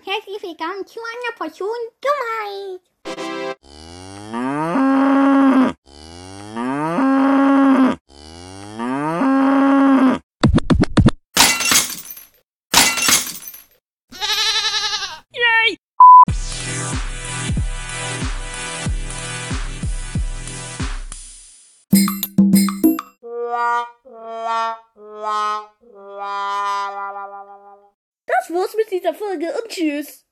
und herzlich willkommen zu einer Portion Dummheit. Yay! Das war's mit dieser Folge und tschüss.